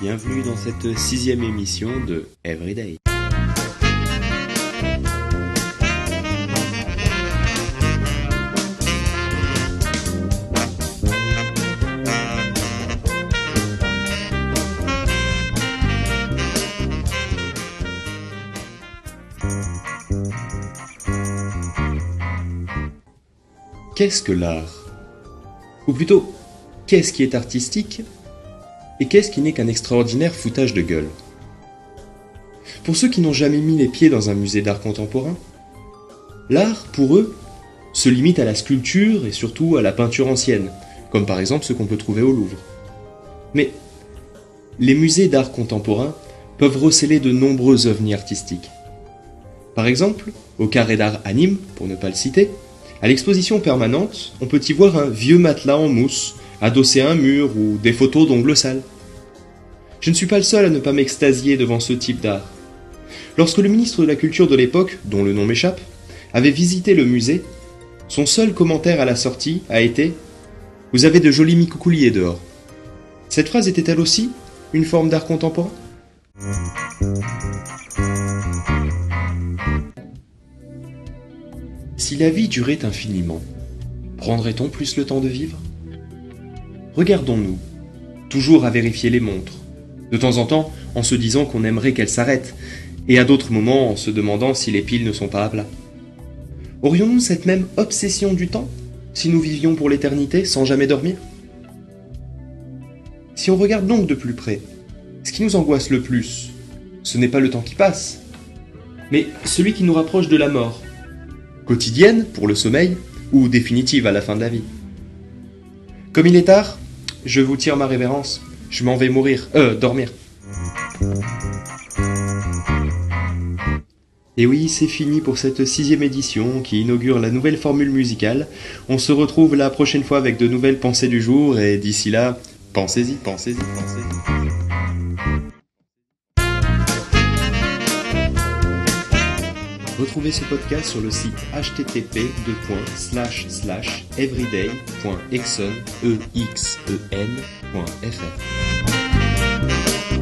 Bienvenue dans cette sixième émission de Everyday. Qu'est-ce que l'art? Ou plutôt, qu'est-ce qui est artistique? Et qu'est-ce qui n'est qu'un extraordinaire foutage de gueule? Pour ceux qui n'ont jamais mis les pieds dans un musée d'art contemporain, l'art, pour eux, se limite à la sculpture et surtout à la peinture ancienne, comme par exemple ce qu'on peut trouver au Louvre. Mais les musées d'art contemporain peuvent receler de nombreux ovnis artistiques. Par exemple, au carré d'art à Nîmes, pour ne pas le citer, à l'exposition permanente, on peut y voir un vieux matelas en mousse, adossé à un mur ou des photos d'ongles sales. Je ne suis pas le seul à ne pas m'extasier devant ce type d'art. Lorsque le ministre de la Culture de l'époque, dont le nom m'échappe, avait visité le musée, son seul commentaire à la sortie a été Vous avez de jolis micoucouliers dehors. Cette phrase était-elle aussi une forme d'art contemporain? Si la vie durait infiniment, prendrait-on plus le temps de vivre? Regardons-nous, toujours à vérifier les montres, de temps en temps en se disant qu'on aimerait qu'elles s'arrêtent, et à d'autres moments en se demandant si les piles ne sont pas à plat. Aurions-nous cette même obsession du temps si nous vivions pour l'éternité sans jamais dormir? Si on regarde donc de plus près, ce qui nous angoisse le plus, ce n'est pas le temps qui passe, mais celui qui nous rapproche de la mort, quotidienne pour le sommeil ou définitive à la fin de la vie. Comme il est tard, je vous tire ma révérence. Je m'en vais mourir, euh, dormir. Et oui, c'est fini pour cette sixième édition qui inaugure la nouvelle formule musicale. On se retrouve la prochaine fois avec de nouvelles pensées du jour et d'ici là, pensez-y, pensez-y, pensez-y. Retrouvez ce podcast sur le site http://everyday.exen.fr.